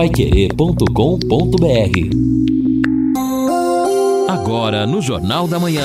paiquerê.com.br Agora no Jornal da Manhã.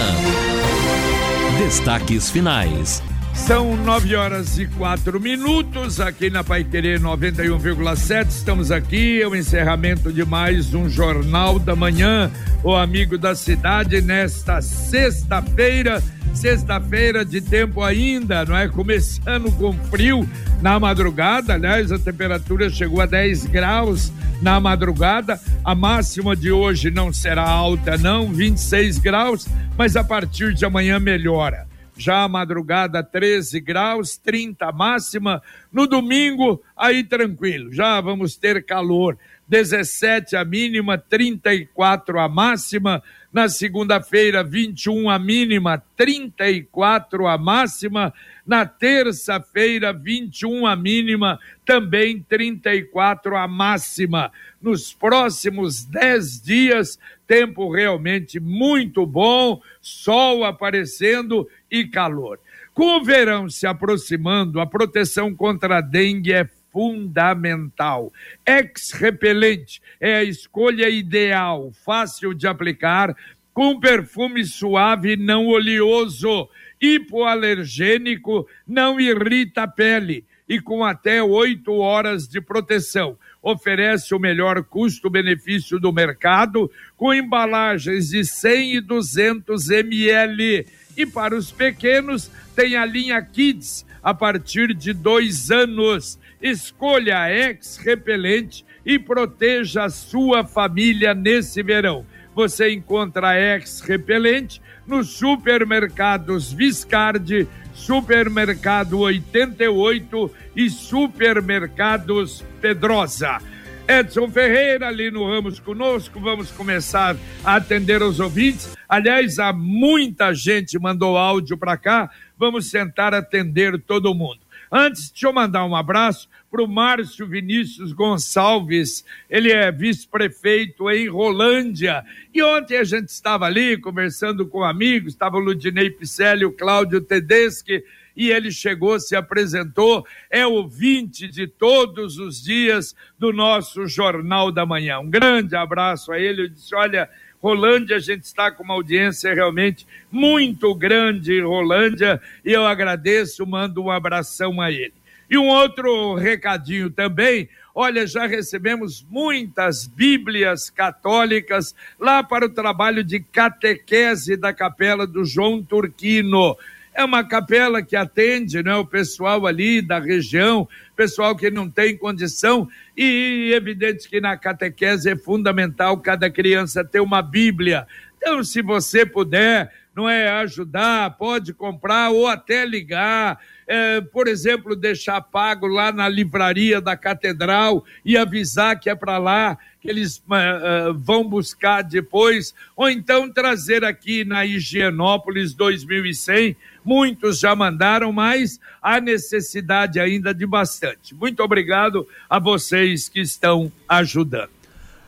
Destaques finais. São nove horas e quatro minutos aqui na Pai Querer 91,7. Estamos aqui, é o encerramento de mais um Jornal da Manhã, o amigo da cidade, nesta sexta-feira. Sexta-feira de tempo ainda, não é? Começando com frio na madrugada, aliás, a temperatura chegou a 10 graus na madrugada. A máxima de hoje não será alta, não, 26 graus, mas a partir de amanhã melhora já a madrugada 13 graus, 30 máxima. No domingo, aí tranquilo, já vamos ter calor. 17 a mínima, 34 a máxima. Na segunda-feira, 21 a mínima, 34 a máxima. Na terça-feira, 21 a mínima, também 34 a máxima. Nos próximos 10 dias, tempo realmente muito bom, sol aparecendo e calor. Com o verão se aproximando, a proteção contra a dengue é fundamental. Ex-repelente é a escolha ideal, fácil de aplicar, com perfume suave não oleoso, hipoalergênico, não irrita a pele e com até oito horas de proteção. Oferece o melhor custo-benefício do mercado, com embalagens de 100 e 200 ml. E para os pequenos, tem a linha Kids a partir de dois anos. Escolha a Ex Repelente e proteja a sua família nesse verão. Você encontra Ex Repelente nos supermercados Viscardi, Supermercado 88 e Supermercados Pedrosa. Edson Ferreira, ali no Ramos conosco, vamos começar a atender os ouvintes. Aliás, há muita gente mandou áudio para cá, vamos tentar atender todo mundo. Antes, deixa eu mandar um abraço para o Márcio Vinícius Gonçalves, ele é vice-prefeito em Rolândia. E ontem a gente estava ali conversando com amigos, estava o Ludinei Picelli, o Cláudio Tedeschi, e ele chegou, se apresentou, é ouvinte de todos os dias do nosso Jornal da Manhã. Um grande abraço a ele. Eu disse: olha. Rolândia, a gente está com uma audiência realmente muito grande em Rolândia e eu agradeço, mando um abração a ele. E um outro recadinho também, olha, já recebemos muitas Bíblias católicas lá para o trabalho de catequese da capela do João Turquino. É uma capela que atende né, o pessoal ali da região, pessoal que não tem condição, e evidente que na catequese é fundamental cada criança ter uma Bíblia. Então, se você puder, não é ajudar, pode comprar ou até ligar. É, por exemplo, deixar pago lá na livraria da catedral e avisar que é para lá que eles uh, uh, vão buscar depois, ou então trazer aqui na Higienópolis 2100 Muitos já mandaram, mas há necessidade ainda de bastante. Muito obrigado a vocês que estão ajudando.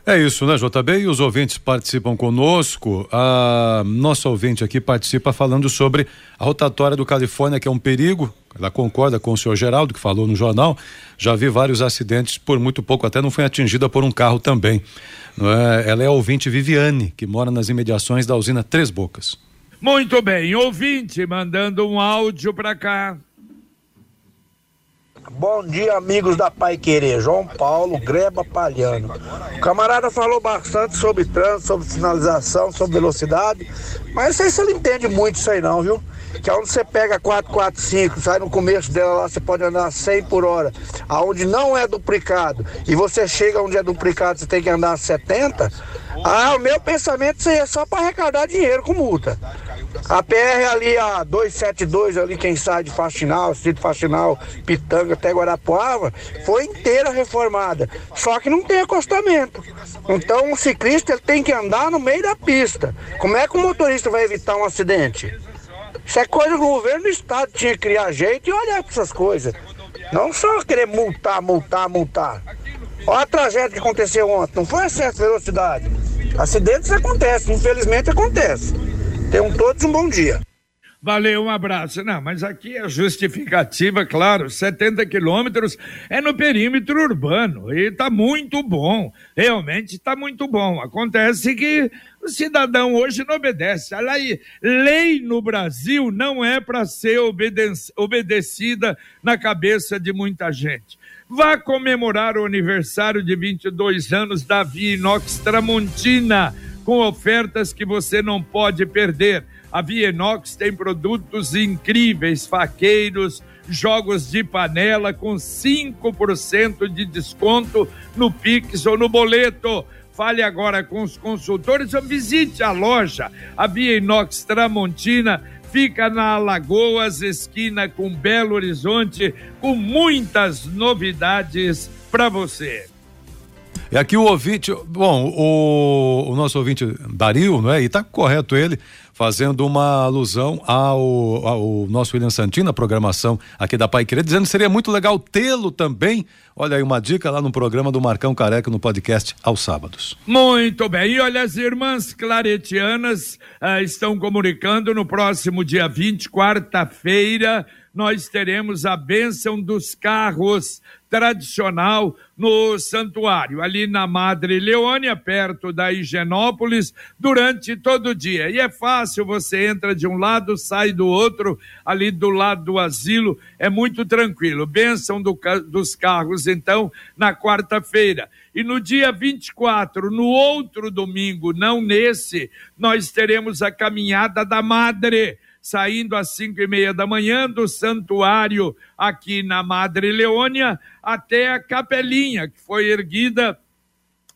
É isso, né, JB? E os ouvintes participam conosco. A nossa ouvinte aqui participa falando sobre a rotatória do Califórnia, que é um perigo. Ela concorda com o senhor Geraldo, que falou no jornal. Já vi vários acidentes, por muito pouco até não foi atingida por um carro também. É? Ela é a ouvinte Viviane, que mora nas imediações da usina Três Bocas. Muito bem, ouvinte mandando um áudio para cá. Bom dia, amigos da Pai Querer. João Paulo Greba Palhano. O camarada falou bastante sobre trânsito, sobre sinalização, sobre velocidade, mas não sei se ele entende muito isso aí não, viu? Que aonde você pega 445, sai no começo dela lá, você pode andar 100 por hora, aonde não é duplicado, e você chega onde é duplicado, você tem que andar 70. Ah, o meu pensamento seria só para arrecadar dinheiro com multa. A PR ali, a 272, ali, quem sai de Faxinal, Cito Faxinal, Pitanga até Guarapuava, foi inteira reformada. Só que não tem acostamento. Então o ciclista ele tem que andar no meio da pista. Como é que o motorista vai evitar um acidente? Isso é coisa do governo do estado tinha que criar jeito e olhar para essas coisas. Não só querer multar, multar, multar. Olha a tragédia que aconteceu ontem, não foi excesso de velocidade. Acidentes acontecem, infelizmente acontece. Tenham todos um bom dia. Valeu, um abraço. Não, mas aqui a justificativa, claro, 70 quilômetros é no perímetro urbano e está muito bom, realmente está muito bom. Acontece que o cidadão hoje não obedece. A lei, lei no Brasil não é para ser obedecida na cabeça de muita gente. Vá comemorar o aniversário de 22 anos da Via Inox Tramontina com ofertas que você não pode perder. A Via Inox tem produtos incríveis, faqueiros, jogos de panela com 5% de desconto no Pix ou no boleto. Fale agora com os consultores ou visite a loja. A Via Inox Tramontina fica na Alagoas, esquina com Belo Horizonte, com muitas novidades para você. E aqui o ouvinte, bom, o, o nosso ouvinte Dario, não é? E tá correto ele, fazendo uma alusão ao, ao nosso William Santino, a programação aqui da Pai Querer, dizendo que seria muito legal tê-lo também. Olha aí uma dica lá no programa do Marcão Careca no podcast aos sábados. Muito bem. E olha, as irmãs claretianas ah, estão comunicando no próximo dia 20, quarta-feira, nós teremos a bênção dos carros tradicional no santuário, ali na Madre Leônia, perto da Higienópolis, durante todo o dia. E é fácil, você entra de um lado, sai do outro, ali do lado do asilo, é muito tranquilo. Bênção do, dos carros, então, na quarta-feira. E no dia 24, no outro domingo, não nesse, nós teremos a caminhada da Madre saindo às cinco e meia da manhã do santuário aqui na Madre Leônia até a capelinha que foi erguida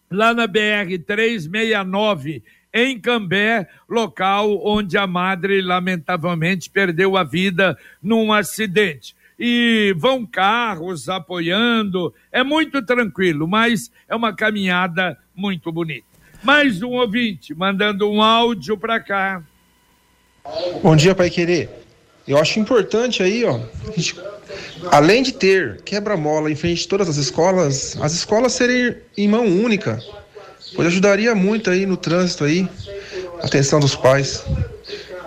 lá na BR 369 em Cambé, local onde a madre lamentavelmente perdeu a vida num acidente. E vão carros apoiando, é muito tranquilo, mas é uma caminhada muito bonita. Mais um ouvinte mandando um áudio para cá. Bom dia, Pai Querer. Eu acho importante aí, ó, gente, além de ter quebra-mola em frente de todas as escolas, as escolas serem em mão única, pois ajudaria muito aí no trânsito aí, atenção dos pais.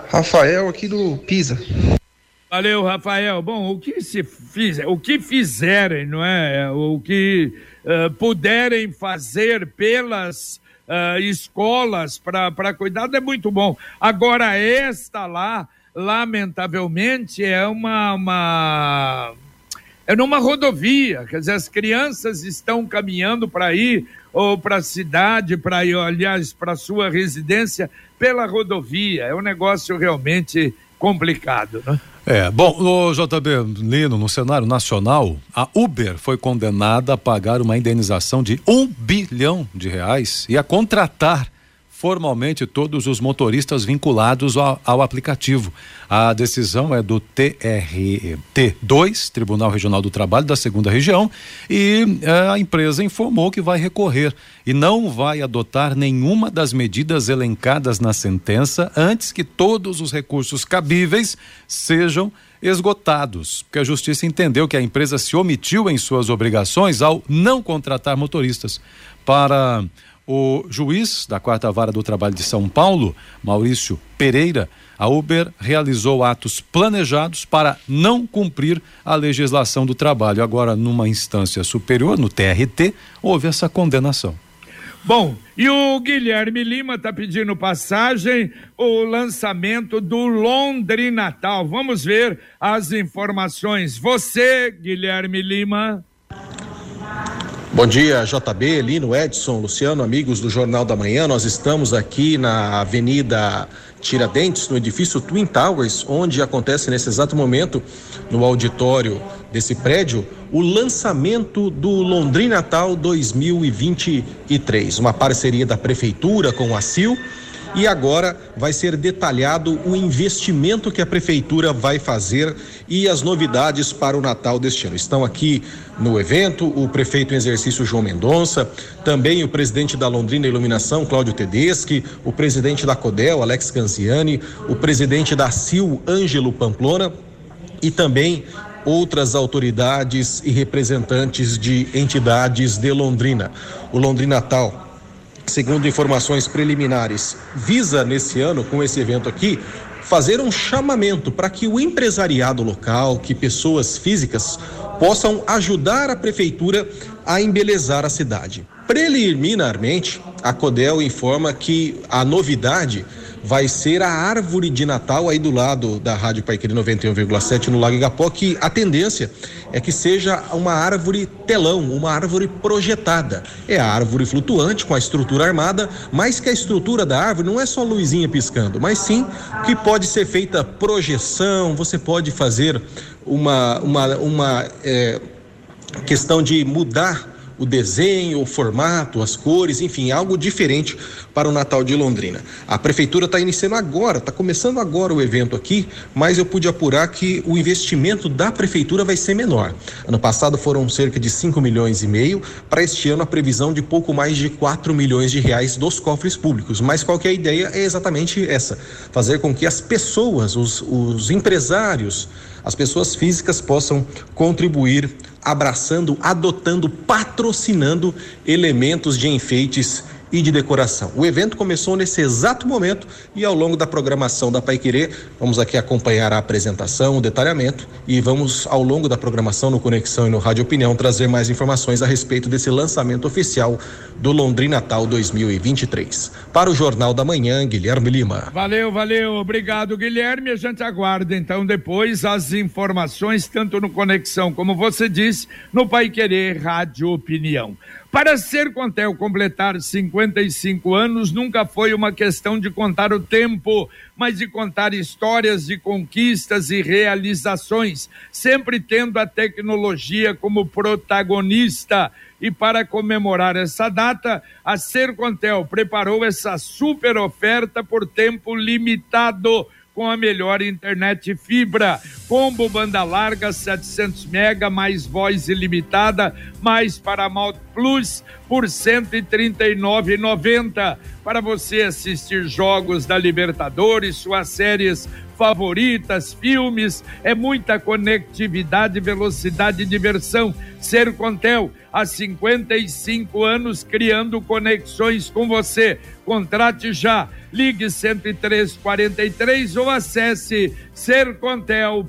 Rafael aqui do Pisa. Valeu, Rafael. Bom, o que se fiz, o que fizerem, não é? O que uh, puderem fazer pelas uh, escolas para cuidado é muito bom. Agora, esta lá, lamentavelmente, é uma, uma é numa rodovia, quer dizer, as crianças estão caminhando para ir ou para a cidade, para ir, aliás, para sua residência pela rodovia. É um negócio realmente complicado, né? É, bom, o JB Lino, no cenário nacional, a Uber foi condenada a pagar uma indenização de um bilhão de reais e a contratar formalmente todos os motoristas vinculados ao, ao aplicativo. A decisão é do TRT2, Tribunal Regional do Trabalho da Segunda Região, e eh, a empresa informou que vai recorrer e não vai adotar nenhuma das medidas elencadas na sentença antes que todos os recursos cabíveis sejam esgotados, porque a justiça entendeu que a empresa se omitiu em suas obrigações ao não contratar motoristas. Para o juiz da quarta vara do trabalho de São Paulo, Maurício Pereira, a Uber realizou atos planejados para não cumprir a legislação do trabalho. Agora, numa instância superior, no TRT, houve essa condenação. Bom, e o Guilherme Lima está pedindo passagem, o lançamento do Londrina Natal. Vamos ver as informações. Você, Guilherme Lima. Bom dia, JB, Lino, Edson, Luciano, amigos do Jornal da Manhã. Nós estamos aqui na Avenida Tiradentes, no edifício Twin Towers, onde acontece nesse exato momento, no auditório desse prédio, o lançamento do Londrina Natal 2023. Uma parceria da Prefeitura com a CIL e agora vai ser detalhado o investimento que a prefeitura vai fazer e as novidades para o Natal deste ano. Estão aqui no evento o prefeito em exercício João Mendonça, também o presidente da Londrina Iluminação, Cláudio Tedeschi, o presidente da Codel, Alex Canziani, o presidente da CIL, Ângelo Pamplona e também outras autoridades e representantes de entidades de Londrina. O Londrina Natal segundo informações preliminares, visa nesse ano, com esse evento aqui, fazer um chamamento para que o empresariado local, que pessoas físicas possam ajudar a prefeitura a embelezar a cidade. Preliminarmente, a Codel informa que a novidade vai ser a árvore de Natal aí do lado da Rádio Paiquiri 91,7 no Lago Igapó, que a tendência é que seja uma árvore telão, uma árvore projetada. É a árvore flutuante com a estrutura armada, mas que a estrutura da árvore não é só luzinha piscando, mas sim que pode ser feita projeção, você pode fazer uma, uma, uma é, questão de mudar o desenho, o formato, as cores, enfim, algo diferente para o Natal de Londrina. A prefeitura está iniciando agora, está começando agora o evento aqui, mas eu pude apurar que o investimento da prefeitura vai ser menor. Ano passado foram cerca de 5 milhões e meio, para este ano a previsão de pouco mais de 4 milhões de reais dos cofres públicos. Mas qual que é a ideia? É exatamente essa: fazer com que as pessoas, os, os empresários, as pessoas físicas possam contribuir abraçando, adotando, patrocinando elementos de enfeites e de decoração. O evento começou nesse exato momento e ao longo da programação da Pai Querer, vamos aqui acompanhar a apresentação, o detalhamento e vamos ao longo da programação no Conexão e no Rádio Opinião trazer mais informações a respeito desse lançamento oficial do Londrina Natal 2023. Para o Jornal da Manhã, Guilherme Lima. Valeu, valeu, obrigado Guilherme. A gente aguarda então depois as informações tanto no Conexão como você disse no Pai Querer Rádio Opinião. Para ser Contel completar 55 anos nunca foi uma questão de contar o tempo, mas de contar histórias de conquistas e realizações, sempre tendo a tecnologia como protagonista. E para comemorar essa data, a Sercontel preparou essa super oferta por tempo limitado com a melhor internet fibra. Combo banda larga 700 mega mais voz ilimitada mais Paramount Plus por 139,90 para você assistir jogos da Libertadores, suas séries favoritas, filmes, é muita conectividade, velocidade e diversão. Sercontel, há 55 anos criando conexões com você. Contrate já. Ligue 10343 ou acesse sercontel.com.br.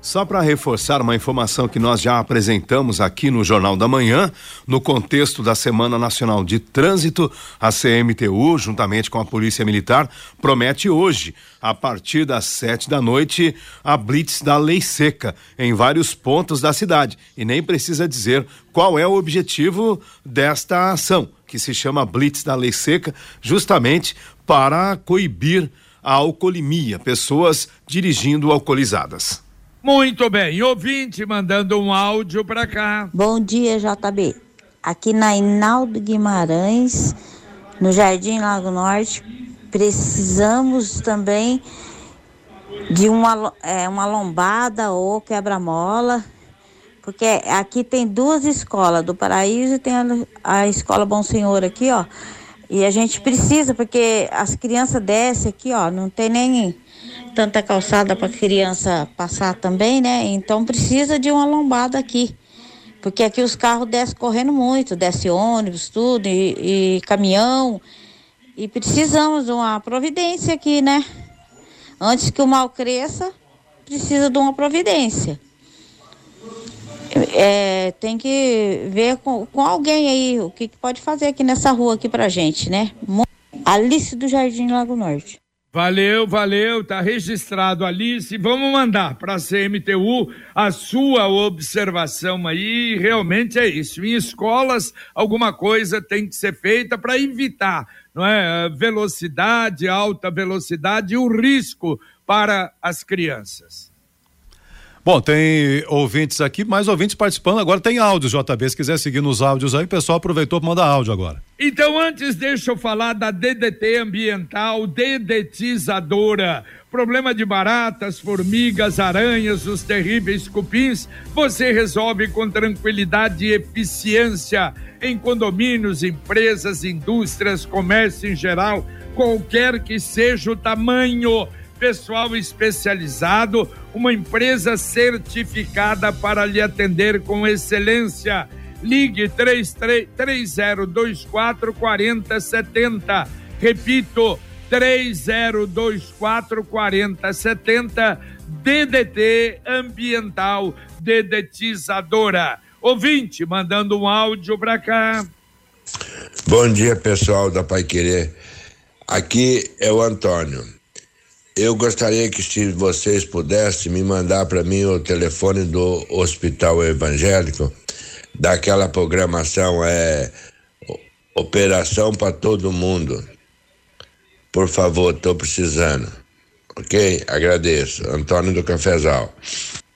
Só para reforçar uma informação que nós já apresentamos aqui no Jornal da Manhã, no contexto da Semana Nacional de Trânsito, a CMTU, juntamente com a Polícia Militar, promete hoje, a partir das sete da noite, a Blitz da Lei Seca em pontos da cidade. E nem precisa dizer qual é o objetivo desta ação, que se chama Blitz da Lei Seca, justamente para coibir a alcoolimia, pessoas dirigindo alcoolizadas. Muito bem, ouvinte mandando um áudio para cá. Bom dia, JB. Aqui na Inaldo Guimarães, no Jardim Lago Norte, precisamos também de uma, é, uma lombada ou quebra-mola, porque aqui tem duas escolas, do Paraíso e tem a, a Escola Bom Senhor aqui, ó. E a gente precisa, porque as crianças descem aqui, ó, não tem nem tanta calçada para criança passar também, né? Então precisa de uma lombada aqui. Porque aqui os carros descem correndo muito, desce ônibus, tudo, e, e caminhão. E precisamos de uma providência aqui, né? Antes que o mal cresça, precisa de uma providência é, tem que ver com, com alguém aí o que, que, pode fazer aqui nessa rua aqui pra gente, né? Alice do Jardim Lago Norte. Valeu, valeu, tá registrado Alice. Vamos mandar para a CMTU a sua observação aí. Realmente é isso. Em escolas, alguma coisa tem que ser feita para evitar, não é, velocidade, alta velocidade e o risco para as crianças. Bom, tem ouvintes aqui, mais ouvintes participando. Agora tem áudios, JB. Se quiser seguir nos áudios aí, o pessoal aproveitou para mandar áudio agora. Então, antes, deixa eu falar da DDT ambiental, dedetizadora. Problema de baratas, formigas, aranhas, os terríveis cupins, você resolve com tranquilidade e eficiência em condomínios, empresas, indústrias, comércio em geral, qualquer que seja o tamanho pessoal especializado, uma empresa certificada para lhe atender com excelência. Ligue 33 3024 4070. Repito, 3024 4070 DDT Ambiental Dedetizadora. Ouvinte, mandando um áudio para cá. Bom dia, pessoal da Pai Querer. Aqui é o Antônio. Eu gostaria que se vocês pudessem me mandar para mim o telefone do Hospital Evangélico, daquela programação é Operação para todo mundo. Por favor, estou precisando. Ok? Agradeço. Antônio do Cafezal.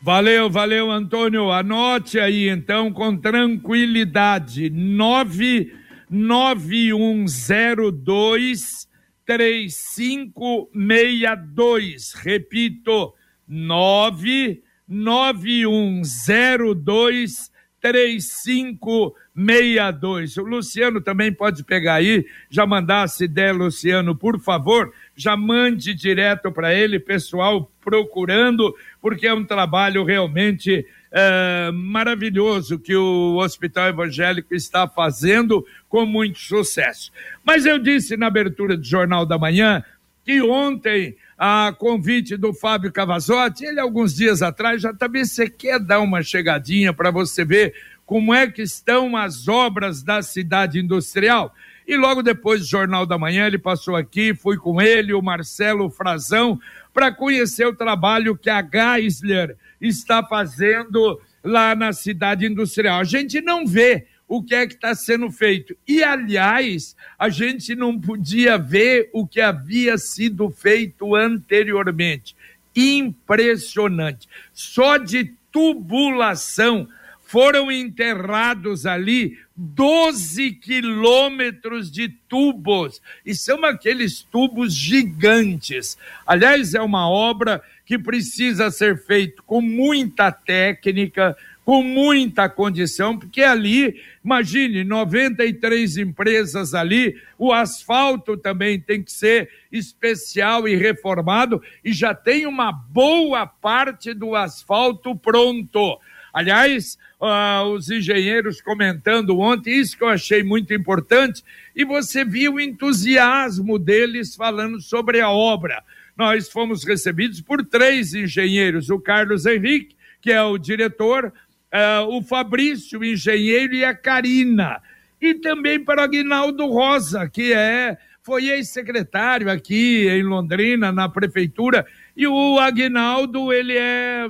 Valeu, valeu, Antônio. Anote aí, então, com tranquilidade. 99102 3562. Repito, 99102 3562. O Luciano também pode pegar aí, já mandar se der, Luciano, por favor, já mande direto para ele, pessoal procurando, porque é um trabalho realmente é, maravilhoso que o Hospital Evangélico está fazendo com muito sucesso. Mas eu disse na abertura do Jornal da Manhã que ontem, a convite do Fábio Cavazotti, ele alguns dias atrás já também você quer dar uma chegadinha para você ver como é que estão as obras da cidade industrial. E logo depois do Jornal da Manhã, ele passou aqui, fui com ele, o Marcelo Frazão, para conhecer o trabalho que a Geisler está fazendo lá na cidade industrial. A gente não vê o que é que está sendo feito. E, aliás, a gente não podia ver o que havia sido feito anteriormente. Impressionante. Só de tubulação foram enterrados ali 12 quilômetros de tubos, e são aqueles tubos gigantes. Aliás, é uma obra que precisa ser feita com muita técnica, com muita condição, porque ali, imagine, 93 empresas ali, o asfalto também tem que ser especial e reformado, e já tem uma boa parte do asfalto pronto. Aliás, uh, os engenheiros comentando ontem, isso que eu achei muito importante, e você viu o entusiasmo deles falando sobre a obra. Nós fomos recebidos por três engenheiros: o Carlos Henrique, que é o diretor, uh, o Fabrício, o engenheiro, e a Karina. E também para o Aguinaldo Rosa, que é foi ex-secretário aqui em Londrina, na prefeitura, e o Aguinaldo, ele é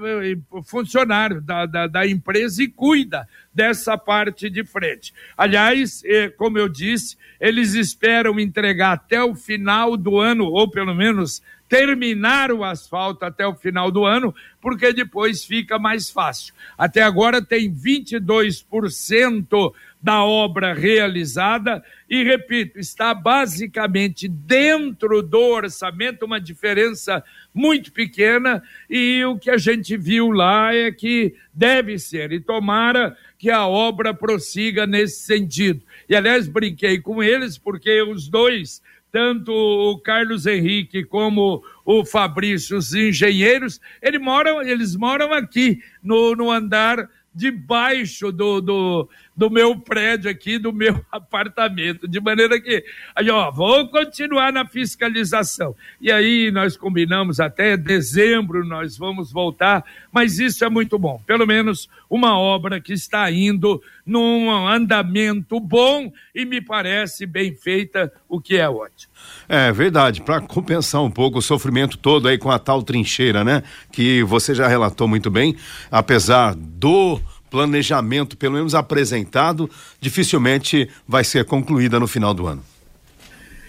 funcionário da, da, da, empresa e cuida dessa parte de frente. Aliás, é, como eu disse, eles esperam entregar até o final do ano, ou pelo menos terminar o asfalto até o final do ano, porque depois fica mais fácil. Até agora tem 22% da obra realizada e, repito, está basicamente dentro do orçamento, uma diferença muito pequena, e o que a gente viu lá é que deve ser, e tomara que a obra prossiga nesse sentido. E, aliás, brinquei com eles, porque os dois tanto o Carlos Henrique como o Fabrício, os engenheiros, eles moram, eles moram aqui no, no andar debaixo do, do, do meu prédio aqui, do meu apartamento, de maneira que, aí, ó, vou continuar na fiscalização. E aí nós combinamos até dezembro nós vamos voltar, mas isso é muito bom. Pelo menos uma obra que está indo num andamento bom e me parece bem feita, o que é ótimo. É verdade, para compensar um pouco o sofrimento todo aí com a tal trincheira, né? Que você já relatou muito bem, apesar do planejamento, pelo menos apresentado, dificilmente vai ser concluída no final do ano.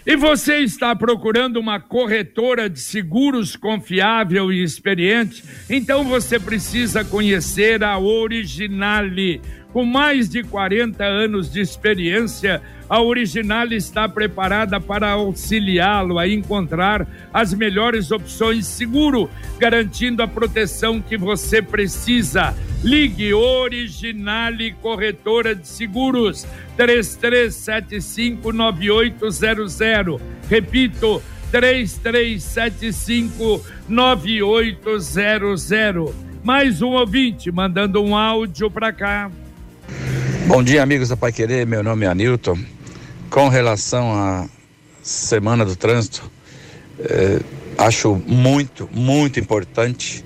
E você está procurando uma corretora de seguros confiável e experiente? Então você precisa conhecer a Originale. Com mais de 40 anos de experiência, a Original está preparada para auxiliá-lo a encontrar as melhores opções seguro, garantindo a proteção que você precisa. Ligue Originale Corretora de Seguros 33759800. Repito, 33759800. Mais um ouvinte mandando um áudio para cá. Bom dia, amigos da Pai Querer. Meu nome é Anilton. Com relação à Semana do Trânsito, eh, acho muito, muito importante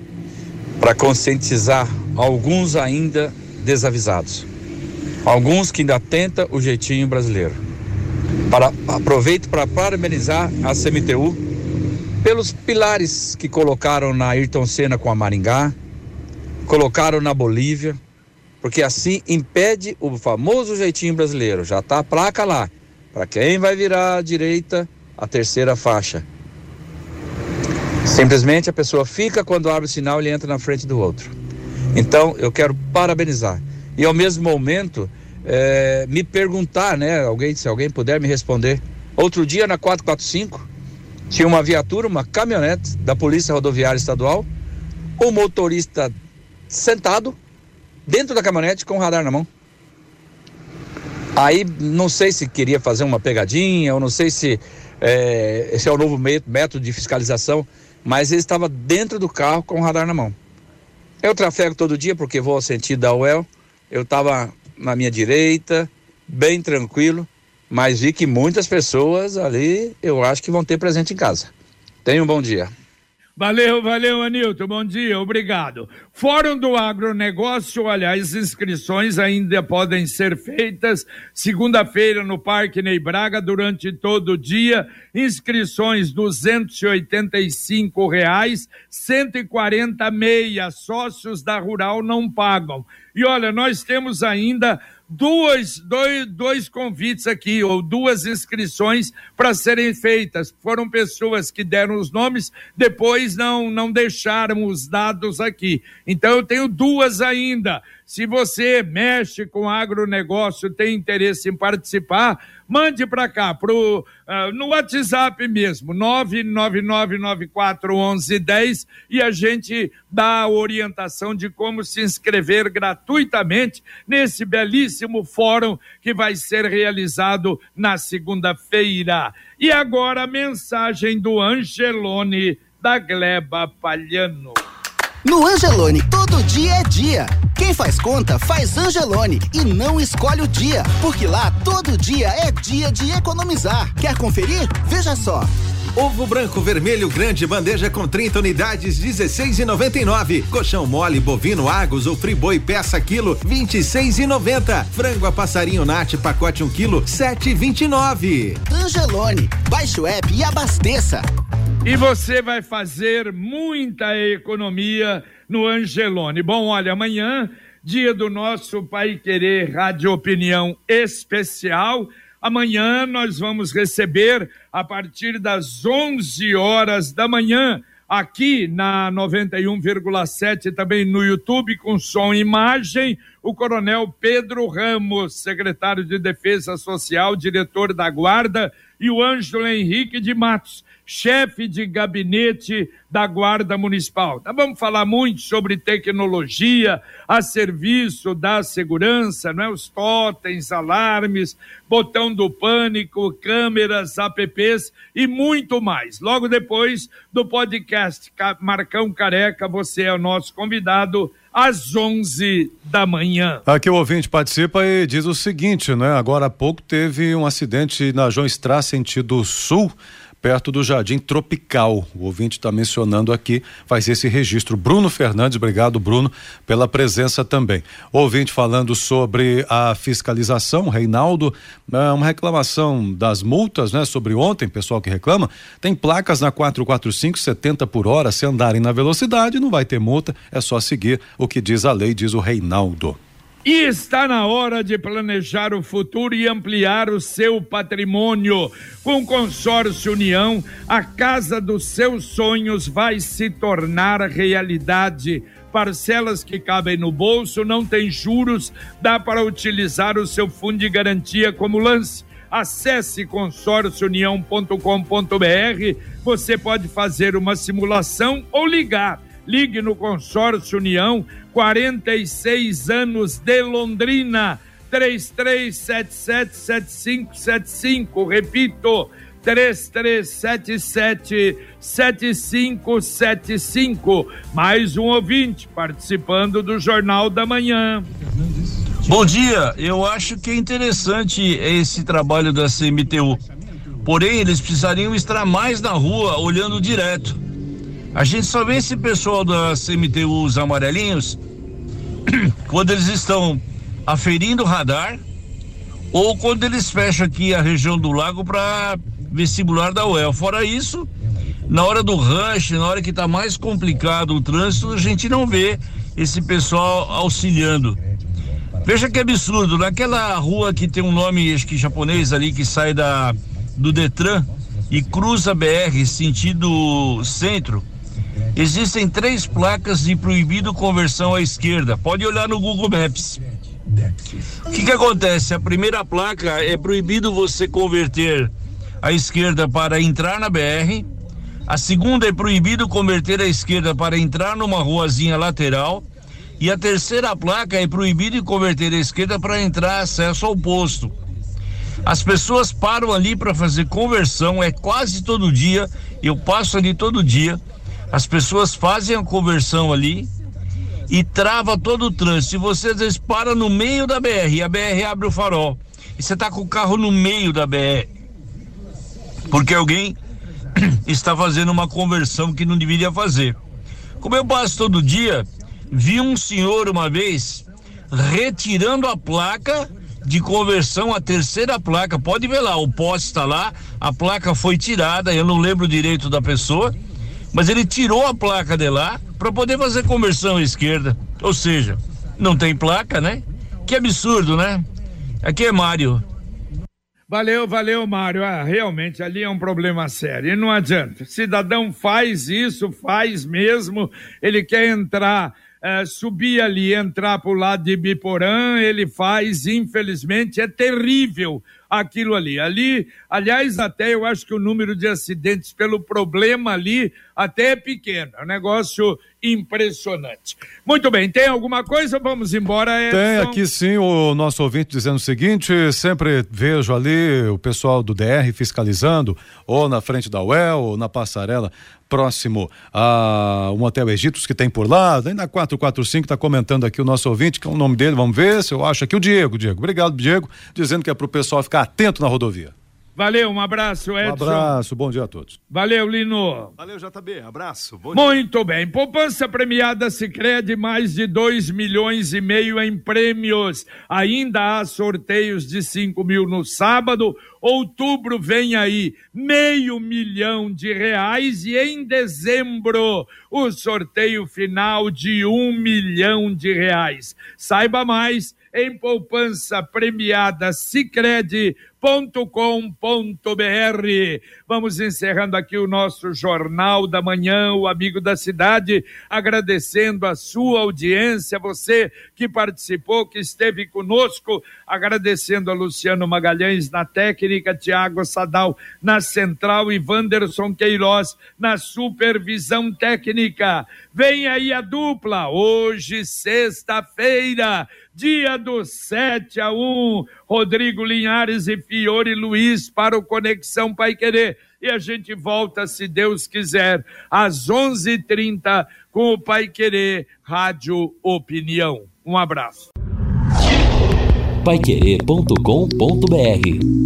para conscientizar alguns ainda desavisados. Alguns que ainda tentam o jeitinho brasileiro. Para, aproveito para parabenizar a CMTU pelos pilares que colocaram na Ayrton Senna com a Maringá, colocaram na Bolívia, porque assim impede o famoso jeitinho brasileiro. Já está a placa lá. Para quem vai virar à direita, a terceira faixa. Simplesmente a pessoa fica quando abre o sinal e entra na frente do outro. Então eu quero parabenizar e ao mesmo momento é, me perguntar, né? Alguém, se alguém puder me responder. Outro dia na 445 tinha uma viatura, uma caminhonete da Polícia Rodoviária Estadual, o motorista sentado dentro da caminhonete com o radar na mão. Aí não sei se queria fazer uma pegadinha, ou não sei se é, esse é o novo método de fiscalização mas ele estava dentro do carro com o radar na mão. Eu trafego todo dia porque vou ao sentido da UEL. Eu estava na minha direita, bem tranquilo, mas vi que muitas pessoas ali eu acho que vão ter presente em casa. Tenha um bom dia. Valeu, valeu, Anilton. Bom dia, obrigado. Fórum do Agronegócio, olha, as inscrições ainda podem ser feitas segunda-feira no Parque Ney Braga durante todo o dia. Inscrições R$ reais, 140 meia. Sócios da Rural não pagam. E olha, nós temos ainda duas, dois, dois convites aqui, ou duas inscrições para serem feitas. Foram pessoas que deram os nomes, depois não, não deixaram os dados aqui. Então eu tenho duas ainda. Se você mexe com agronegócio, tem interesse em participar, mande para cá, pro, uh, no WhatsApp mesmo, 999941110 e a gente dá a orientação de como se inscrever gratuitamente nesse belíssimo fórum que vai ser realizado na segunda-feira. E agora a mensagem do Angelone da Gleba Palhano. No Angelone, todo dia é dia. Quem faz conta, faz Angelone e não escolhe o dia, porque lá todo dia é dia de economizar. Quer conferir? Veja só. Ovo branco vermelho grande bandeja com 30 unidades 16,99. Colchão mole bovino Argos ou Friboi peça quilo 26,90. Frango a passarinho Nat pacote 1 quilo 7,29. Angelone, baixe o app e abasteça. E você vai fazer muita economia no Angelone. Bom, olha, amanhã, dia do nosso Pai Querer Rádio Opinião Especial. Amanhã nós vamos receber, a partir das 11 horas da manhã, aqui na 91,7, também no YouTube, com som e imagem, o Coronel Pedro Ramos, secretário de Defesa Social, diretor da Guarda, e o Ângelo Henrique de Matos chefe de gabinete da Guarda Municipal. Então, vamos falar muito sobre tecnologia a serviço da segurança, não é? Os totens, alarmes, botão do pânico, câmeras, apps e muito mais. Logo depois do podcast Marcão Careca, você é o nosso convidado às 11 da manhã. Aqui o ouvinte participa e diz o seguinte, né? Agora há pouco teve um acidente na João Estrá, sentido sul perto do Jardim Tropical. O ouvinte está mencionando aqui, faz esse registro. Bruno Fernandes, obrigado, Bruno, pela presença também. Ouvinte falando sobre a fiscalização, Reinaldo, é uma reclamação das multas, né? Sobre ontem, pessoal que reclama, tem placas na 445, 70 por hora, se andarem na velocidade, não vai ter multa, é só seguir o que diz a lei, diz o Reinaldo. E está na hora de planejar o futuro e ampliar o seu patrimônio. Com o Consórcio União, a casa dos seus sonhos vai se tornar realidade. Parcelas que cabem no bolso, não tem juros, dá para utilizar o seu fundo de garantia como lance. Acesse consórciounião.com.br. Você pode fazer uma simulação ou ligar Ligue no Consórcio União, 46 anos de Londrina, 33777575. Repito, 33777575. Mais um ouvinte participando do Jornal da Manhã. Bom dia, eu acho que é interessante esse trabalho da CMTU Porém, eles precisariam estar mais na rua, olhando direto. A gente só vê esse pessoal das MTUs amarelinhos quando eles estão aferindo o radar ou quando eles fecham aqui a região do lago para vestibular da UEL. Fora isso, na hora do rush, na hora que está mais complicado o trânsito, a gente não vê esse pessoal auxiliando. Veja que absurdo, naquela rua que tem um nome acho que japonês ali que sai da do Detran e cruza BR sentido centro, existem três placas de proibido conversão à esquerda. Pode olhar no Google Maps. O que, que acontece? A primeira placa é proibido você converter à esquerda para entrar na BR. A segunda é proibido converter à esquerda para entrar numa ruazinha lateral. E a terceira placa é proibido converter à esquerda para entrar acesso ao posto. As pessoas param ali para fazer conversão, é quase todo dia. Eu passo ali todo dia. As pessoas fazem a conversão ali e trava todo o trânsito. E você às vezes para no meio da BR e a BR abre o farol. E você está com o carro no meio da BR. Porque alguém está fazendo uma conversão que não deveria fazer. Como eu passo todo dia, vi um senhor uma vez retirando a placa de conversão, a terceira placa. Pode ver lá, o poste está lá, a placa foi tirada, eu não lembro direito da pessoa, mas ele tirou a placa de lá para poder fazer conversão à esquerda. Ou seja, não tem placa, né? Que absurdo, né? Aqui é Mário. Valeu, valeu, Mário. Ah, realmente ali é um problema sério. E não adianta. Cidadão faz isso, faz mesmo. Ele quer entrar, eh, subir ali, entrar para o lado de Biporã, ele faz, infelizmente, é terrível aquilo ali. Ali, aliás, até eu acho que o número de acidentes pelo problema ali até é pequeno. É um negócio impressionante. Muito bem, tem alguma coisa? Vamos embora, Edson. Tem aqui sim o nosso ouvinte dizendo o seguinte: sempre vejo ali o pessoal do DR fiscalizando, ou na frente da UEL, ou na passarela próximo a um hotel Egípcios que tem por lá, nem na 445 está comentando aqui o nosso ouvinte, que é o nome dele, vamos ver se eu acho aqui o Diego, Diego. Obrigado, Diego, dizendo que é para o pessoal ficar atento na rodovia. Valeu, um abraço, Edson. Um abraço, bom dia a todos. Valeu, Lino. Valeu, JB, abraço. Bom Muito bem. Poupança premiada Sicredi mais de 2 milhões e meio em prêmios. Ainda há sorteios de 5 mil no sábado. Outubro vem aí meio milhão de reais e em dezembro o sorteio final de um milhão de reais. Saiba mais em poupança premiada Sicredi.com.br. Vamos encerrando aqui o nosso Jornal da Manhã, o Amigo da Cidade, agradecendo a sua audiência, você que participou, que esteve conosco, agradecendo a Luciano Magalhães na técnica, Tiago Sadal na central e Wanderson Queiroz na supervisão técnica. Vem aí a dupla, hoje, sexta-feira dia do 7 a 1. Rodrigo Linhares e Fiore Luiz para o Conexão Pai Querer. E a gente volta, se Deus quiser, às 11:30 com o Pai Querer Rádio Opinião. Um abraço. Paiquerê.com.br